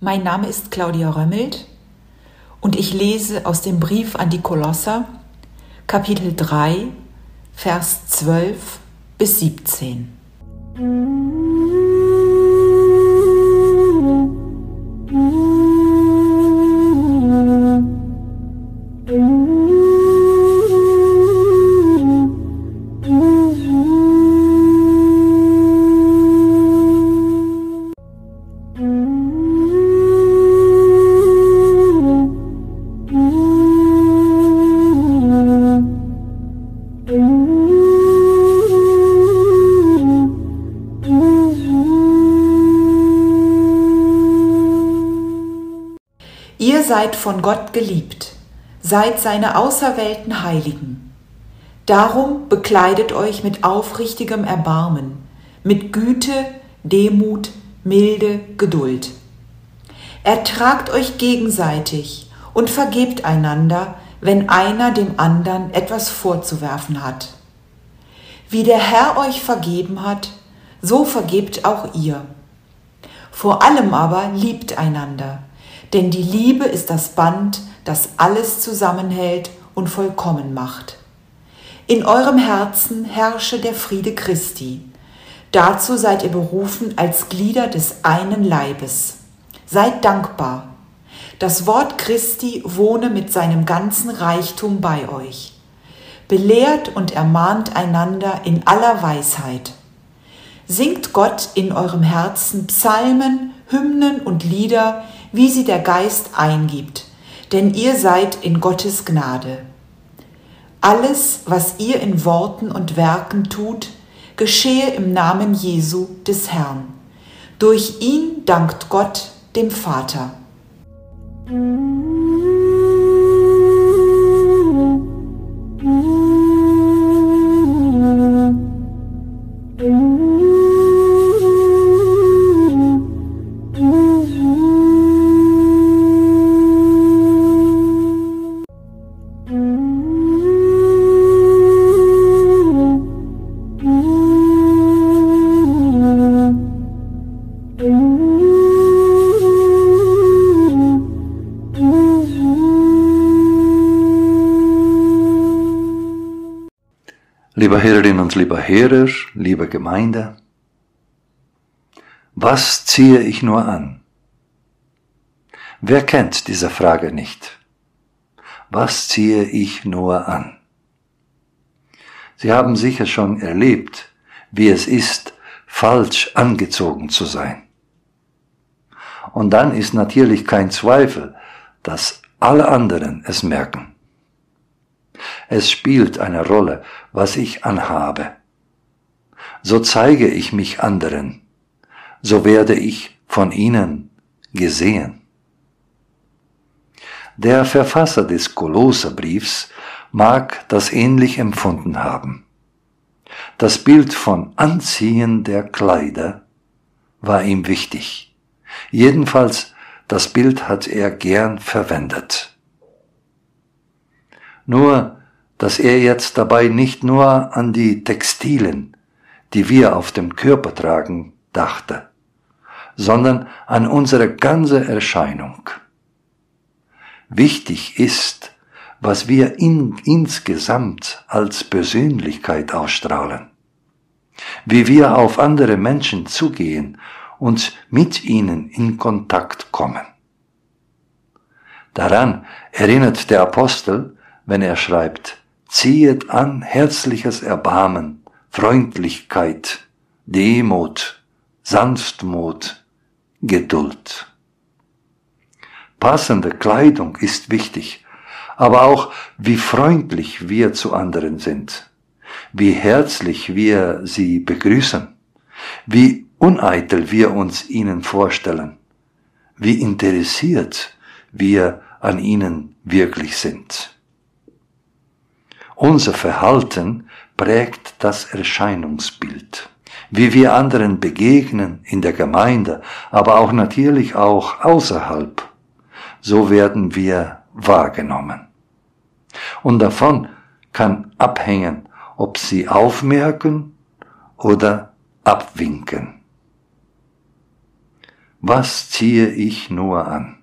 Mein Name ist Claudia Römmelt und ich lese aus dem Brief an die Kolosser, Kapitel 3, Vers 12 bis 17. Ihr seid von Gott geliebt, seid seine auserwählten Heiligen. Darum bekleidet euch mit aufrichtigem Erbarmen, mit Güte, Demut, Milde, Geduld. Ertragt euch gegenseitig und vergebt einander, wenn einer dem anderen etwas vorzuwerfen hat. Wie der Herr euch vergeben hat, so vergebt auch ihr. Vor allem aber liebt einander denn die Liebe ist das Band, das alles zusammenhält und vollkommen macht. In eurem Herzen herrsche der Friede Christi. Dazu seid ihr berufen als Glieder des einen Leibes. Seid dankbar. Das Wort Christi wohne mit seinem ganzen Reichtum bei euch. Belehrt und ermahnt einander in aller Weisheit. Singt Gott in eurem Herzen Psalmen, Hymnen und Lieder, wie sie der Geist eingibt, denn ihr seid in Gottes Gnade. Alles, was ihr in Worten und Werken tut, geschehe im Namen Jesu des Herrn. Durch ihn dankt Gott dem Vater. Lieber Herrin und lieber Hörer, liebe Gemeinde, was ziehe ich nur an? Wer kennt diese Frage nicht? Was ziehe ich nur an? Sie haben sicher schon erlebt, wie es ist, falsch angezogen zu sein. Und dann ist natürlich kein Zweifel, dass alle anderen es merken. Es spielt eine Rolle, was ich anhabe. So zeige ich mich anderen, so werde ich von ihnen gesehen. Der Verfasser des Kolosserbriefs mag das ähnlich empfunden haben. Das Bild von Anziehen der Kleider war ihm wichtig. Jedenfalls das Bild hat er gern verwendet. Nur, dass er jetzt dabei nicht nur an die Textilen, die wir auf dem Körper tragen, dachte, sondern an unsere ganze Erscheinung. Wichtig ist, was wir in, insgesamt als Persönlichkeit ausstrahlen, wie wir auf andere Menschen zugehen und mit ihnen in Kontakt kommen. Daran erinnert der Apostel, wenn er schreibt, ziehet an herzliches Erbarmen, Freundlichkeit, Demut, Sanftmut, Geduld. Passende Kleidung ist wichtig, aber auch wie freundlich wir zu anderen sind, wie herzlich wir sie begrüßen, wie uneitel wir uns ihnen vorstellen, wie interessiert wir an ihnen wirklich sind. Unser Verhalten prägt das Erscheinungsbild. Wie wir anderen begegnen in der Gemeinde, aber auch natürlich auch außerhalb, so werden wir wahrgenommen. Und davon kann abhängen, ob sie aufmerken oder abwinken. Was ziehe ich nur an?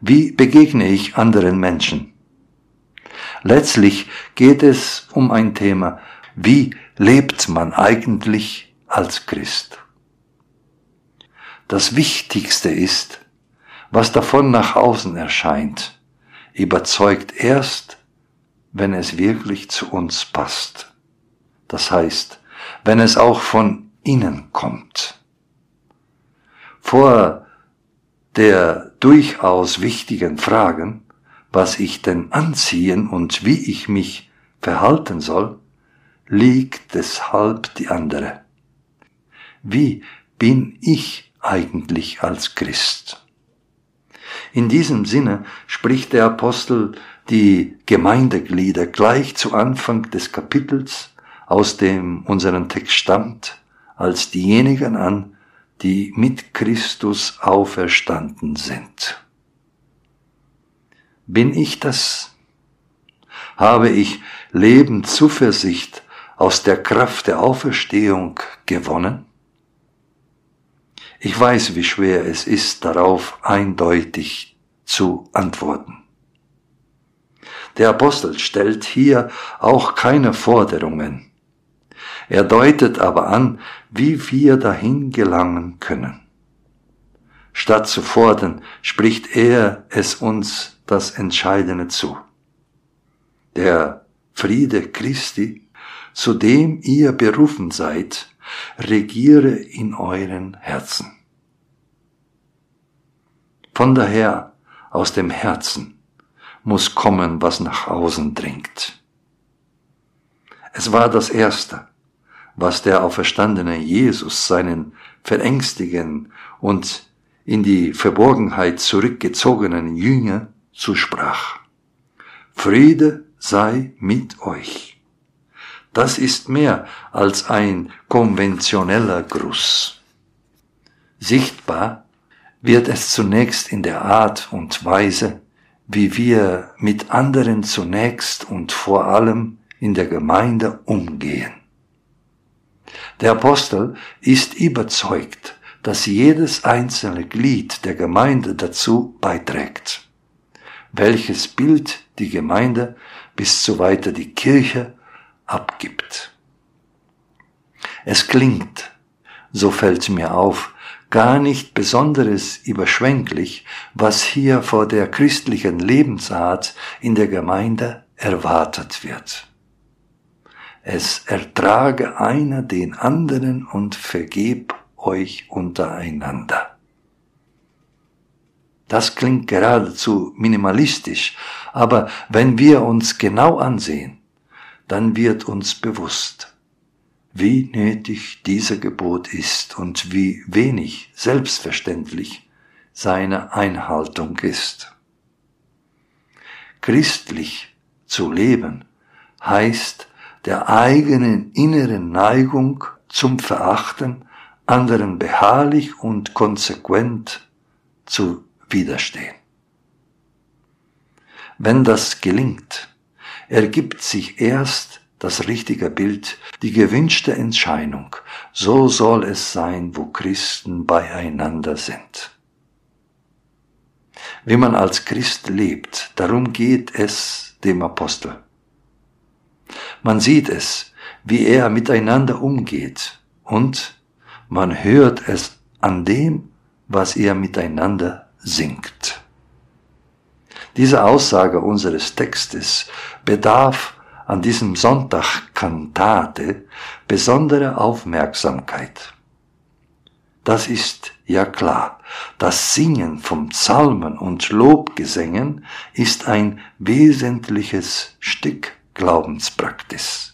Wie begegne ich anderen Menschen? Letztlich geht es um ein Thema, wie lebt man eigentlich als Christ? Das Wichtigste ist, was davon nach außen erscheint, überzeugt erst, wenn es wirklich zu uns passt. Das heißt, wenn es auch von innen kommt. Vor der durchaus wichtigen Fragen, was ich denn anziehen und wie ich mich verhalten soll, liegt deshalb die andere. Wie bin ich eigentlich als Christ? In diesem Sinne spricht der Apostel die Gemeindeglieder gleich zu Anfang des Kapitels, aus dem unseren Text stammt, als diejenigen an, die mit Christus auferstanden sind. Bin ich das? Habe ich Leben Zuversicht aus der Kraft der Auferstehung gewonnen? Ich weiß, wie schwer es ist, darauf eindeutig zu antworten. Der Apostel stellt hier auch keine Forderungen. Er deutet aber an, wie wir dahin gelangen können. Statt zu fordern, spricht er es uns das Entscheidende zu. Der Friede Christi, zu dem ihr berufen seid, regiere in euren Herzen. Von daher aus dem Herzen muss kommen, was nach außen dringt. Es war das Erste, was der auferstandene Jesus seinen verängstigen und in die Verborgenheit zurückgezogenen Jünger zusprach. Friede sei mit euch. Das ist mehr als ein konventioneller Gruß. Sichtbar wird es zunächst in der Art und Weise, wie wir mit anderen zunächst und vor allem in der Gemeinde umgehen. Der Apostel ist überzeugt, dass jedes einzelne Glied der Gemeinde dazu beiträgt. Welches Bild die Gemeinde bis zu weiter die Kirche abgibt. Es klingt, so fällt mir auf, gar nicht besonderes überschwänglich, was hier vor der christlichen Lebensart in der Gemeinde erwartet wird. Es ertrage einer den anderen und vergeb euch untereinander. Das klingt geradezu minimalistisch, aber wenn wir uns genau ansehen, dann wird uns bewusst, wie nötig dieser Gebot ist und wie wenig selbstverständlich seine Einhaltung ist. Christlich zu leben heißt der eigenen inneren Neigung zum Verachten anderen beharrlich und konsequent zu widerstehen. Wenn das gelingt, ergibt sich erst das richtige Bild, die gewünschte Entscheidung. So soll es sein, wo Christen beieinander sind. Wie man als Christ lebt, darum geht es dem Apostel. Man sieht es, wie er miteinander umgeht und man hört es an dem, was er miteinander singt. Diese Aussage unseres Textes bedarf an diesem Sonntag Kantate besondere Aufmerksamkeit. Das ist ja klar. Das Singen von Psalmen und Lobgesängen ist ein wesentliches Stück Glaubenspraktis.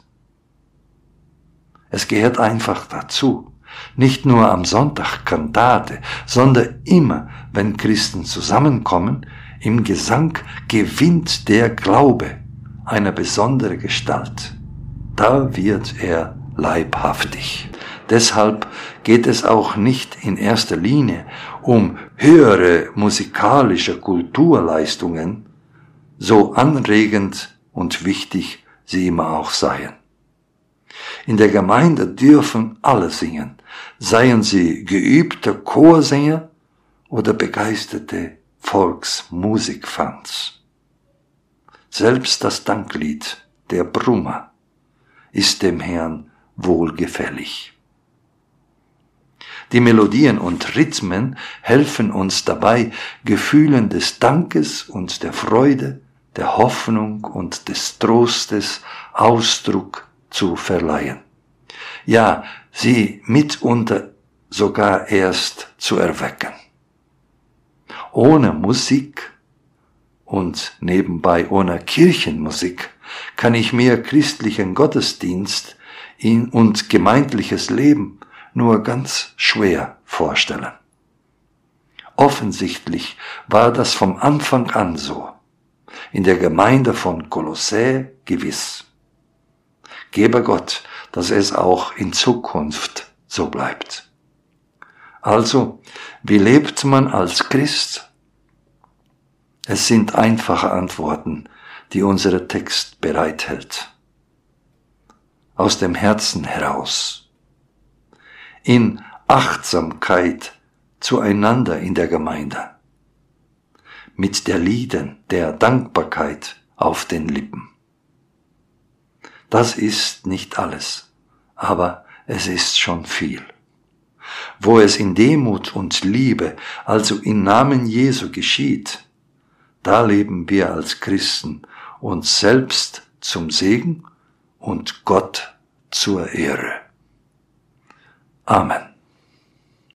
Es gehört einfach dazu. Nicht nur am Sonntag Kantate, sondern immer, wenn Christen zusammenkommen, im Gesang gewinnt der Glaube eine besondere Gestalt. Da wird er leibhaftig. Deshalb geht es auch nicht in erster Linie um höhere musikalische Kulturleistungen, so anregend und wichtig sie immer auch seien. In der Gemeinde dürfen alle singen, seien sie geübte Chorsänger oder begeisterte Volksmusikfans. Selbst das Danklied der Brummer ist dem Herrn wohlgefällig. Die Melodien und Rhythmen helfen uns dabei, Gefühlen des Dankes und der Freude, der Hoffnung und des Trostes Ausdruck zu verleihen. Ja, sie mitunter sogar erst zu erwecken. Ohne Musik und nebenbei ohne Kirchenmusik kann ich mir christlichen Gottesdienst und gemeindliches Leben nur ganz schwer vorstellen. Offensichtlich war das vom Anfang an so. In der Gemeinde von Kolossä gewiss. Gebe Gott, dass es auch in Zukunft so bleibt. Also, wie lebt man als Christ? Es sind einfache Antworten, die unser Text bereithält. Aus dem Herzen heraus in Achtsamkeit zueinander in der Gemeinde, mit der Lieden der Dankbarkeit auf den Lippen. Das ist nicht alles, aber es ist schon viel. Wo es in Demut und Liebe, also im Namen Jesu geschieht, da leben wir als Christen uns selbst zum Segen und Gott zur Ehre. Amen.